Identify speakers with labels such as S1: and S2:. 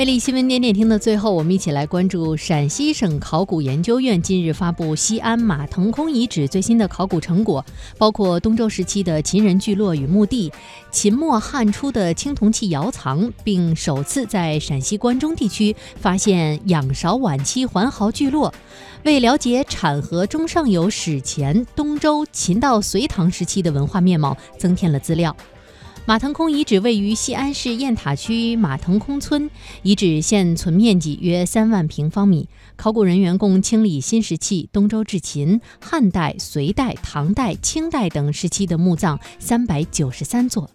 S1: 魅力新闻点点听的最后，我们一起来关注陕西省考古研究院近日发布西安马腾空遗址最新的考古成果，包括东周时期的秦人聚落与墓地、秦末汉初的青铜器窑藏，并首次在陕西关中地区发现仰韶晚期环壕聚落，为了解产河中上游史前东周、秦到隋唐时期的文化面貌增添了资料。马腾空遗址位于西安市雁塔区马腾空村，遗址现存面积约三万平方米。考古人员共清理新石器东周至秦、汉代、隋代、唐代、清代等时期的墓葬三百九十三座。